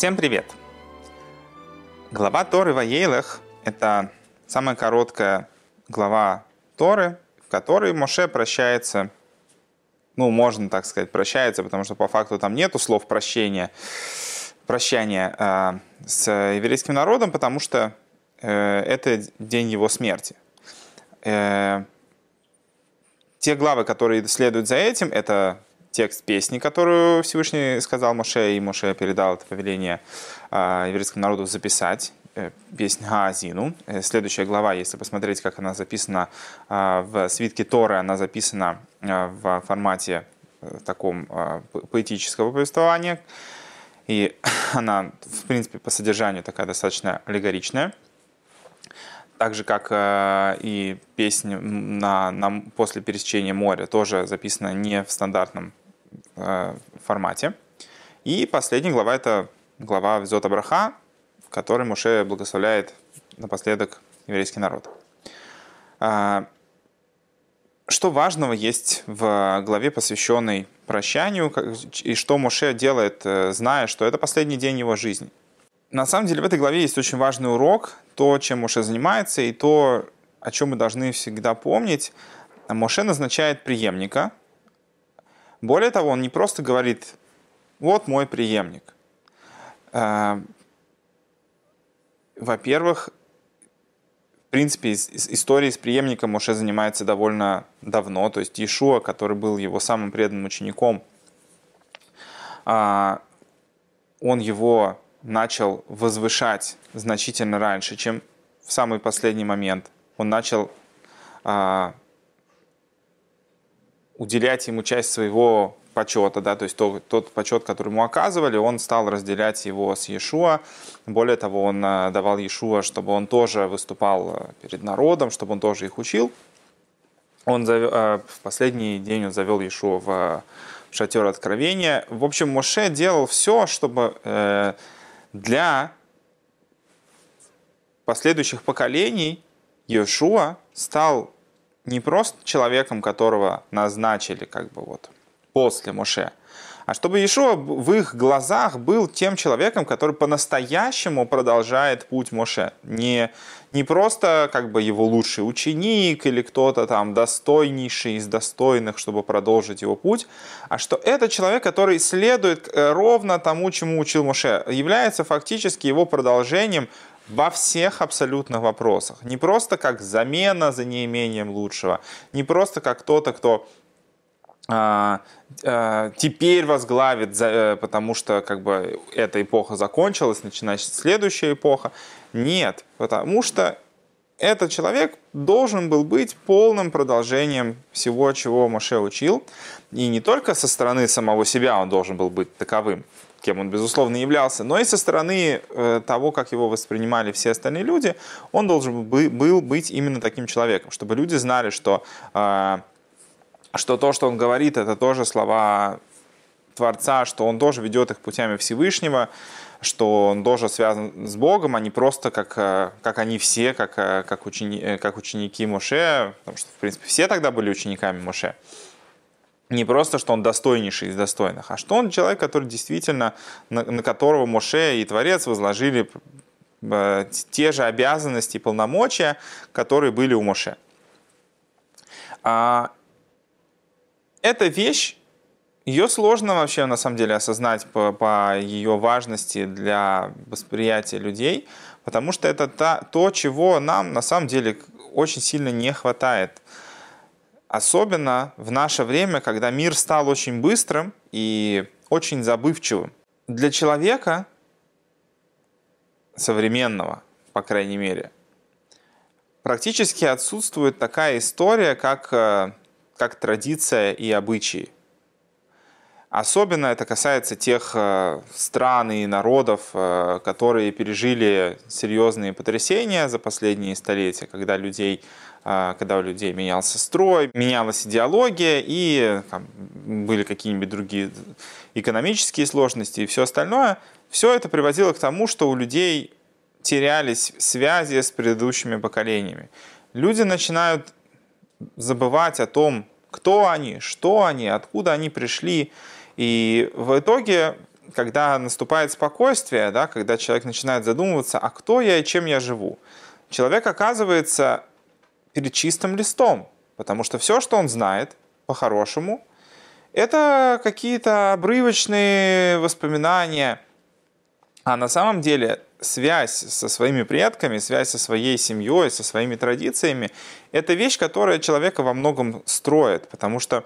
Всем привет! Глава Торы Ваейлах – это самая короткая глава Торы, в которой Моше прощается, ну, можно так сказать, прощается, потому что по факту там нету слов прощения, прощания э, с еврейским народом, потому что э, это день его смерти. Э, те главы, которые следуют за этим, это текст песни, которую Всевышний сказал Моше, и Моше передал это повеление э, еврейскому народу записать. Э, песнь Гаазину. Э, следующая глава, если посмотреть, как она записана э, в свитке Торы, она записана э, в формате э, таком поэтического повествования. И она, в принципе, по содержанию такая достаточно аллегоричная так же, как и песня на, на, после пересечения моря, тоже записана не в стандартном э, формате. И последняя глава – это глава Взот Абраха, в которой Муше благословляет напоследок еврейский народ. Э, что важного есть в главе, посвященной прощанию, и что Муше делает, э, зная, что это последний день его жизни? На самом деле в этой главе есть очень важный урок, то, чем Моше занимается, и то, о чем мы должны всегда помнить. Моше назначает преемника. Более того, он не просто говорит, вот мой преемник. Э, во-первых, в принципе, историей с преемником Моше занимается довольно давно. То есть Иешуа, который был его самым преданным учеником, а, он его начал возвышать значительно раньше, чем в самый последний момент. Он начал а, уделять ему часть своего почета, да, то есть тот, тот почет, который ему оказывали, он стал разделять его с Иешуа. Более того, он а, давал Иешуа, чтобы он тоже выступал а, перед народом, чтобы он тоже их учил. Он зав... А, в последний день он завел Иешуа в шатер откровения. В общем, Моше делал все, чтобы э, для последующих поколений Иешуа стал не просто человеком, которого назначили как бы вот после Моше, а чтобы Иешуа в их глазах был тем человеком, который по-настоящему продолжает путь Моше. Не, не просто как бы его лучший ученик или кто-то там достойнейший из достойных, чтобы продолжить его путь, а что это человек, который следует э, ровно тому, чему учил Моше, является фактически его продолжением во всех абсолютных вопросах. Не просто как замена за неимением лучшего, не просто как кто-то, кто а, а, теперь возглавит, э, потому что как бы эта эпоха закончилась, начинается следующая эпоха. Нет, потому что этот человек должен был быть полным продолжением всего, чего Моше учил. И не только со стороны самого себя он должен был быть таковым, кем он, безусловно, являлся, но и со стороны э, того, как его воспринимали все остальные люди, он должен был быть именно таким человеком, чтобы люди знали, что э, что то, что он говорит, это тоже слова Творца, что он тоже ведет их путями Всевышнего, что он тоже связан с Богом, а не просто как, э, как они все, как, как, учени, как ученики Моше, потому что, в принципе, все тогда были учениками Моше. Не просто, что он достойнейший из достойных, а что он человек, который действительно, на, на которого Моше и Творец возложили те же обязанности и полномочия, которые были у Моше. А эта вещь, ее сложно вообще на самом деле осознать по, по ее важности для восприятия людей, потому что это та, то, чего нам на самом деле очень сильно не хватает. Особенно в наше время, когда мир стал очень быстрым и очень забывчивым. Для человека современного, по крайней мере, практически отсутствует такая история, как э, как традиция и обычаи. Особенно это касается тех э, стран и народов, э, которые пережили серьезные потрясения за последние столетия, когда, людей, э, когда у людей менялся строй, менялась идеология и там, были какие-нибудь другие экономические сложности и все остальное. Все это приводило к тому, что у людей терялись связи с предыдущими поколениями. Люди начинают забывать о том, кто они, что они, откуда они пришли. И в итоге когда наступает спокойствие, да, когда человек начинает задумываться, а кто я и чем я живу, человек оказывается перед чистым листом, потому что все, что он знает, по-хорошему, это какие-то обрывочные воспоминания, а на самом деле связь со своими предками, связь со своей семьей, со своими традициями, это вещь, которая человека во многом строит, потому что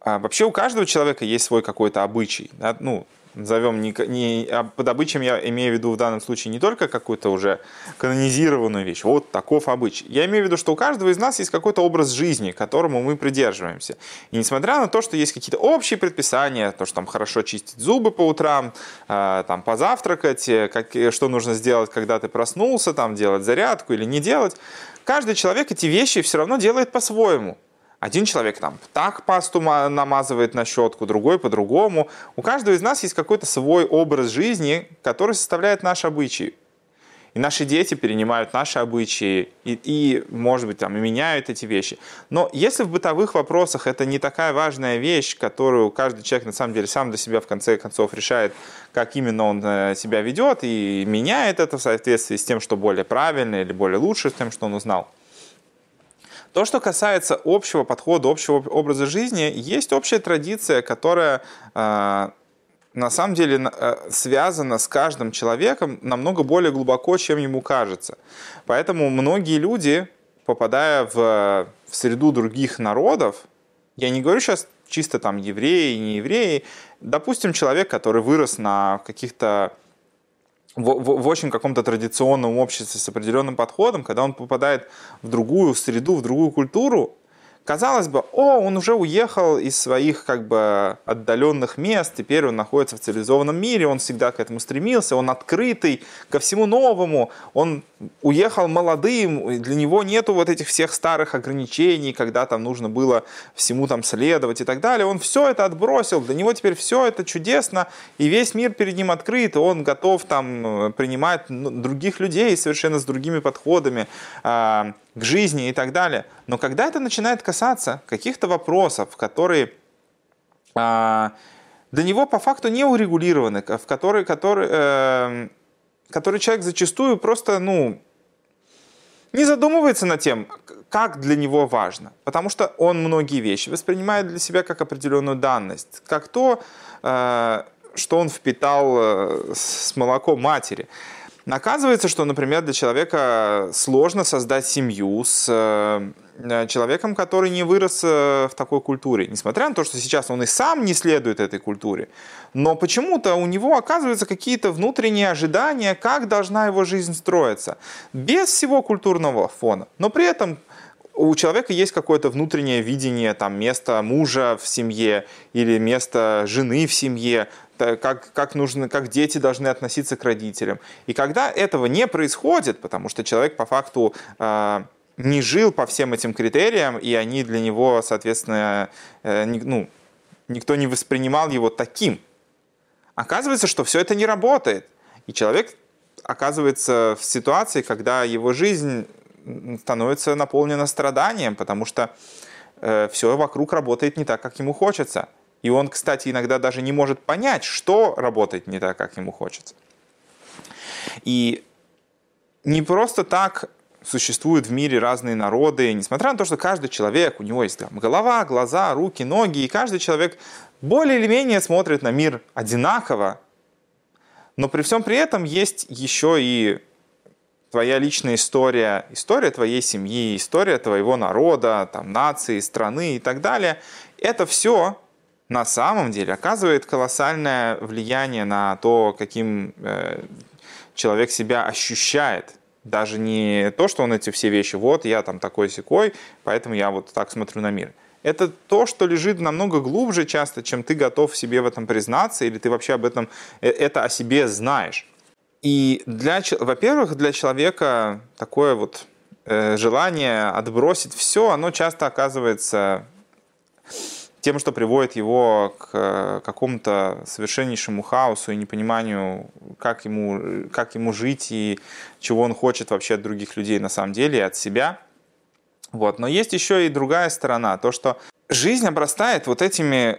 а, вообще у каждого человека есть свой какой-то обычай. Да? Ну, назовем не, не а под обычаем я имею в виду в данном случае не только какую-то уже канонизированную вещь, вот таков обычай. Я имею в виду, что у каждого из нас есть какой-то образ жизни, которому мы придерживаемся. И несмотря на то, что есть какие-то общие предписания, то, что там хорошо чистить зубы по утрам, э, там позавтракать, э, как, что нужно сделать, когда ты проснулся, там делать зарядку или не делать, каждый человек эти вещи все равно делает по-своему. Один человек там так пасту намазывает на щетку, другой по-другому. У каждого из нас есть какой-то свой образ жизни, который составляет наш обычай. И наши дети перенимают наши обычаи и, и, может быть, там, и меняют эти вещи. Но если в бытовых вопросах это не такая важная вещь, которую каждый человек на самом деле сам для себя в конце концов решает, как именно он э, себя ведет и меняет это в соответствии с тем, что более правильно или более лучше, с тем, что он узнал, то, что касается общего подхода, общего образа жизни, есть общая традиция, которая э, на самом деле э, связана с каждым человеком намного более глубоко, чем ему кажется. Поэтому многие люди, попадая в, в среду других народов, я не говорю сейчас чисто там евреи, не евреи, допустим, человек, который вырос на каких-то в, в, очень каком-то традиционном обществе с определенным подходом, когда он попадает в другую среду, в другую культуру, Казалось бы, о, он уже уехал из своих как бы отдаленных мест, теперь он находится в цивилизованном мире, он всегда к этому стремился, он открытый ко всему новому, он уехал молодым, для него нету вот этих всех старых ограничений, когда там нужно было всему там следовать и так далее. Он все это отбросил, для него теперь все это чудесно, и весь мир перед ним открыт, он готов там э, принимать ну, других людей совершенно с другими подходами, а, к жизни и так далее. Но когда это начинает касаться каких-то вопросов, которые а, для него по факту не урегулированы, в которые, которые, э, которые человек зачастую просто ну, не задумывается над тем, как для него важно. Потому что он многие вещи воспринимает для себя как определенную данность, как то, э, что он впитал э, с молоком матери. Оказывается, что, например, для человека сложно создать семью с э, человеком, который не вырос э, в такой культуре. Несмотря на то, что сейчас он и сам не следует этой культуре. Но почему-то у него оказываются какие-то внутренние ожидания, как должна его жизнь строиться. Без всего культурного фона. Но при этом у человека есть какое-то внутреннее видение там, места мужа в семье или места жены в семье, как, как, нужно, как дети должны относиться к родителям. И когда этого не происходит, потому что человек по факту э, не жил по всем этим критериям, и они для него, соответственно, э, ну, никто не воспринимал его таким, оказывается, что все это не работает. И человек оказывается в ситуации, когда его жизнь становится наполнена страданием, потому что э, все вокруг работает не так, как ему хочется – и он, кстати, иногда даже не может понять, что работает не так, как ему хочется. И не просто так существуют в мире разные народы, несмотря на то, что каждый человек, у него есть там голова, глаза, руки, ноги, и каждый человек более или менее смотрит на мир одинаково, но при всем при этом есть еще и твоя личная история, история твоей семьи, история твоего народа, там, нации, страны и так далее. Это все на самом деле оказывает колоссальное влияние на то, каким э, человек себя ощущает. Даже не то, что он эти все вещи, вот я там такой секой, поэтому я вот так смотрю на мир. Это то, что лежит намного глубже часто, чем ты готов себе в этом признаться, или ты вообще об этом, э, это о себе знаешь. И, для, во-первых, для человека такое вот э, желание отбросить все, оно часто оказывается тем, что приводит его к э, какому-то совершеннейшему хаосу и непониманию, как ему, как ему жить и чего он хочет вообще от других людей на самом деле и от себя. Вот. Но есть еще и другая сторона, то, что жизнь обрастает вот этими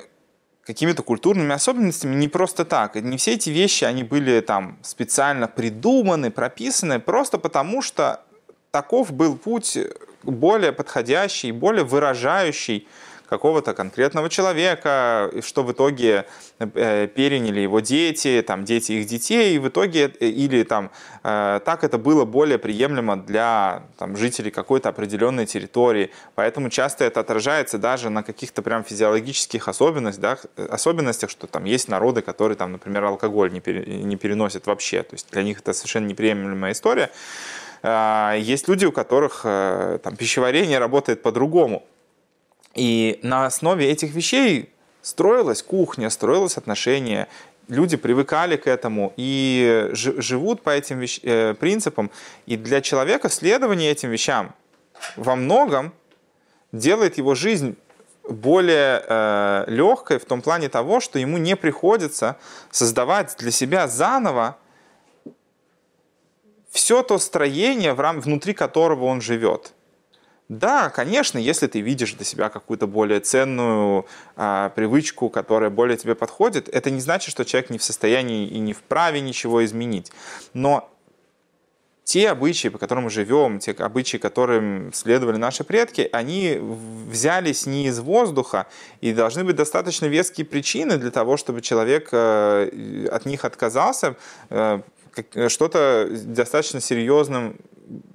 какими-то культурными особенностями не просто так. Не все эти вещи, они были там специально придуманы, прописаны, просто потому что таков был путь более подходящий, более выражающий какого-то конкретного человека, что в итоге э, переняли его дети, там, дети их детей, и в итоге, э, или там, э, так это было более приемлемо для там, жителей какой-то определенной территории. Поэтому часто это отражается даже на каких-то прям физиологических особенностях, да, особенностях, что там есть народы, которые, там, например, алкоголь не, пере, не переносят вообще. То есть для них это совершенно неприемлемая история. А, есть люди, у которых там, пищеварение работает по-другому. И на основе этих вещей строилась кухня, строилось отношение, люди привыкали к этому и живут по этим вещ... э, принципам. И для человека следование этим вещам во многом делает его жизнь более э, легкой в том плане того, что ему не приходится создавать для себя заново все то строение, внутри которого он живет. Да, конечно, если ты видишь для себя какую-то более ценную а, привычку, которая более тебе подходит, это не значит, что человек не в состоянии и не вправе ничего изменить. Но те обычаи, по которым мы живем, те обычаи, которым следовали наши предки, они взялись не из воздуха, и должны быть достаточно веские причины для того, чтобы человек э, от них отказался, э, что-то достаточно серьезным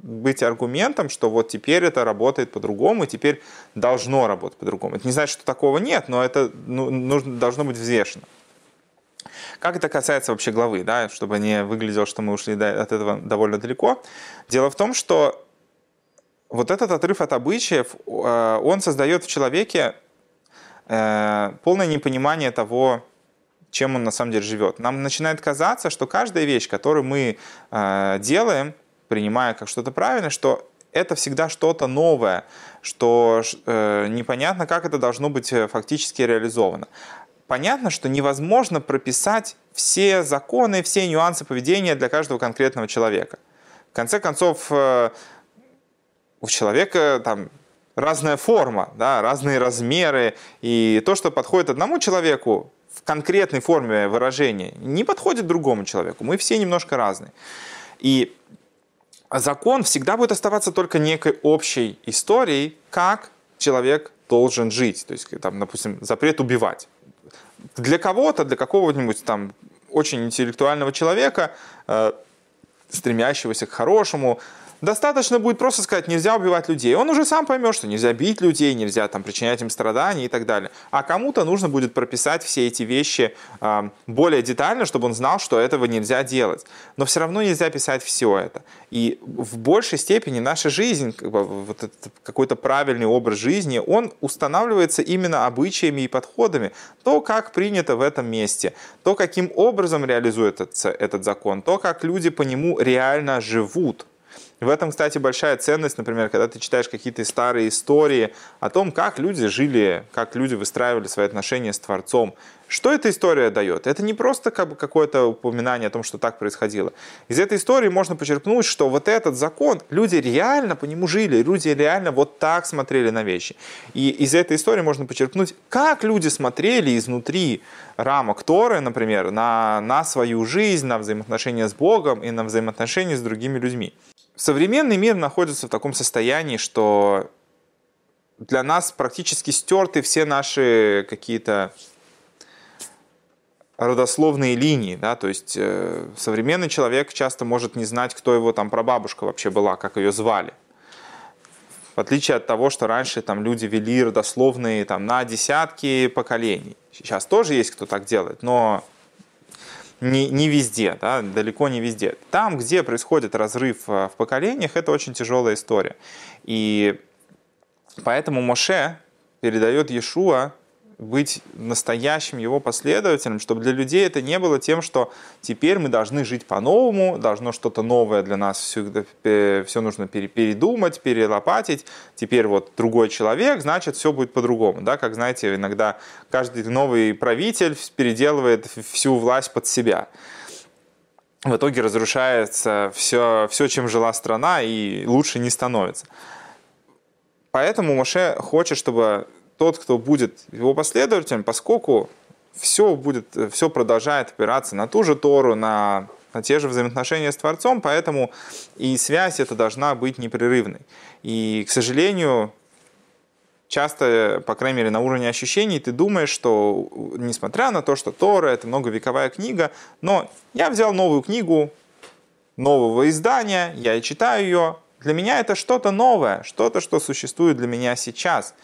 быть аргументом, что вот теперь это работает по-другому, и теперь должно работать по-другому. Это не значит, что такого нет, но это ну, нужно, должно быть взвешено. Как это касается вообще главы, да, чтобы не выглядело, что мы ушли от этого довольно далеко. Дело в том, что вот этот отрыв от обычаев, э, он создает в человеке э, полное непонимание того, чем он на самом деле живет. Нам начинает казаться, что каждая вещь, которую мы э, делаем, принимая как что-то правильное, что это всегда что-то новое, что э, непонятно, как это должно быть э, фактически реализовано. Понятно, что невозможно прописать все законы, все нюансы поведения для каждого конкретного человека. В конце концов, э, у человека там разная форма, да, разные размеры, и то, что подходит одному человеку в конкретной форме выражения, не подходит другому человеку. Мы все немножко разные. И закон всегда будет оставаться только некой общей историей, как человек должен жить. То есть, там, допустим, запрет убивать. Для кого-то, для какого-нибудь там очень интеллектуального человека, э, стремящегося к хорошему, Достаточно будет просто сказать, нельзя убивать людей. Он уже сам поймет, что нельзя бить людей, нельзя там, причинять им страдания и так далее. А кому-то нужно будет прописать все эти вещи э, более детально, чтобы он знал, что этого нельзя делать. Но все равно нельзя писать все это. И в большей степени наша жизнь, как бы, вот этот какой-то правильный образ жизни, он устанавливается именно обычаями и подходами. То, как принято в этом месте, то, каким образом реализуется этот закон, то, как люди по нему реально живут. В этом, кстати, большая ценность, например, когда ты читаешь какие-то старые истории о том, как люди жили, как люди выстраивали свои отношения с Творцом. Что эта история дает? Это не просто как бы какое-то упоминание о том, что так происходило. Из этой истории можно почерпнуть, что вот этот закон, люди реально по нему жили, люди реально вот так смотрели на вещи. И из этой истории можно почерпнуть, как люди смотрели изнутри рамок Торы, например, на, на свою жизнь, на взаимоотношения с Богом и на взаимоотношения с другими людьми современный мир находится в таком состоянии, что для нас практически стерты все наши какие-то родословные линии, да, то есть э, современный человек часто может не знать, кто его там прабабушка вообще была, как ее звали. В отличие от того, что раньше там люди вели родословные там на десятки поколений. Сейчас тоже есть кто так делает, но не, не везде, да, далеко не везде. Там, где происходит разрыв э, в поколениях, это очень тяжелая история. И поэтому Моше передает Иешуа быть настоящим его последователем, чтобы для людей это не было тем, что теперь мы должны жить по-новому, должно что-то новое для нас, все, все нужно передумать, перелопатить, теперь вот другой человек, значит, все будет по-другому. Да? Как, знаете, иногда каждый новый правитель переделывает всю власть под себя. В итоге разрушается все, все, чем жила страна, и лучше не становится. Поэтому Моше хочет, чтобы тот, кто будет его последователем, поскольку все будет, все продолжает опираться на ту же Тору, на, на те же взаимоотношения с Творцом, поэтому и связь эта должна быть непрерывной. И, к сожалению, часто, по крайней мере, на уровне ощущений, ты думаешь, что несмотря на то, что Тора — это многовековая книга, но я взял новую книгу нового издания, я и читаю ее, для меня это что-то новое, что-то, что существует для меня сейчас.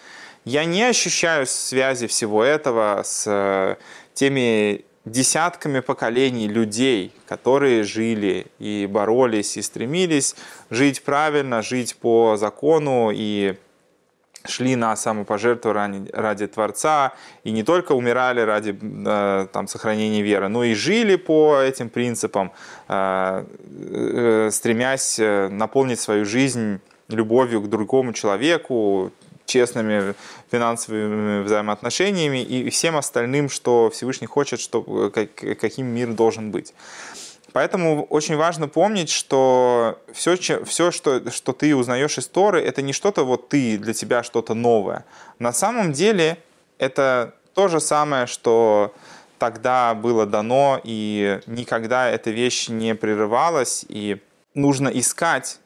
Я не ощущаю связи всего этого с э, теми десятками поколений людей, которые жили и боролись, и стремились жить правильно, жить по закону и шли на самопожертвование ради Творца и не только умирали ради э, там, сохранения веры, но и жили по этим принципам, э, стремясь наполнить свою жизнь любовью к другому человеку, честными финансовыми взаимоотношениями и всем остальным, что Всевышний хочет, что, каким мир должен быть. Поэтому очень важно помнить, что все, все что, что ты узнаешь из Торы, это не что-то вот ты, для тебя что-то новое. На самом деле это то же самое, что тогда было дано, и никогда эта вещь не прерывалась, и нужно искать,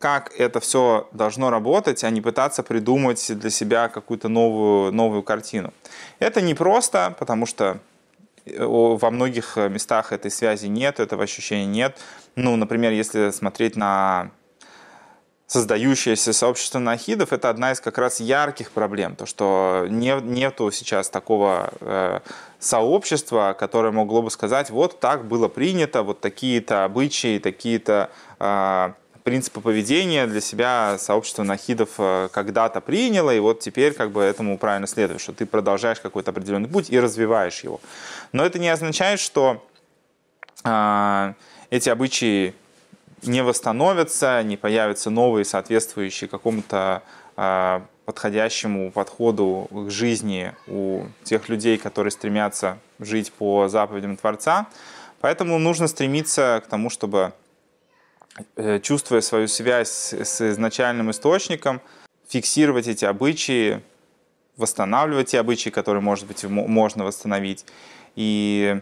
как это все должно работать, а не пытаться придумать для себя какую-то новую, новую картину. Это непросто, потому что во многих э, местах этой связи нет, этого ощущения нет. Ну, например, если смотреть на создающееся сообщество нахидов, это одна из как раз ярких проблем. То, что не, нету сейчас такого э, сообщества, которое могло бы сказать, вот так было принято, вот такие-то обычаи, такие-то э, принципы поведения для себя сообщество нахидов э, когда-то приняло, и вот теперь как бы этому правильно следует, что ты продолжаешь какой-то определенный путь и развиваешь его. Но это не означает, что э, эти обычаи не восстановятся, не появятся новые, соответствующие какому-то э, подходящему подходу к жизни у тех людей, которые стремятся жить по заповедям Творца. Поэтому нужно стремиться к тому, чтобы чувствуя свою связь с изначальным источником, фиксировать эти обычаи, восстанавливать те обычаи, которые, может быть, можно восстановить, и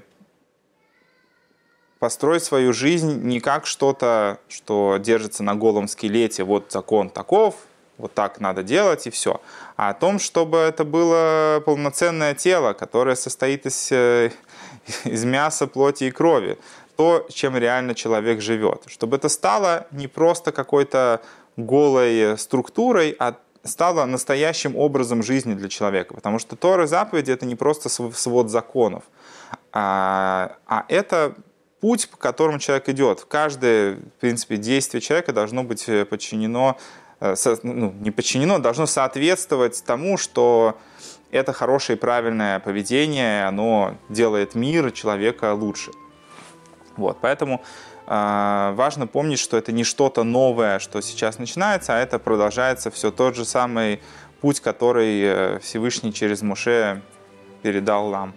построить свою жизнь не как что-то, что держится на голом скелете, вот закон таков, вот так надо делать и все, а о том, чтобы это было полноценное тело, которое состоит из, э, из мяса, плоти и крови, то, чем реально человек живет. Чтобы это стало не просто какой-то голой структурой, а стало настоящим образом жизни для человека. Потому что Тора заповеди — это не просто свод законов, а, а это путь, по которому человек идет. Каждое, в принципе, действие человека должно быть подчинено, э, ну, не подчинено, должно соответствовать тому, что это хорошее и правильное поведение, оно делает мир человека лучше. Вот, поэтому э, важно помнить, что это не что-то новое, что сейчас начинается, а это продолжается все тот же самый путь, который э, Всевышний через Муше передал нам.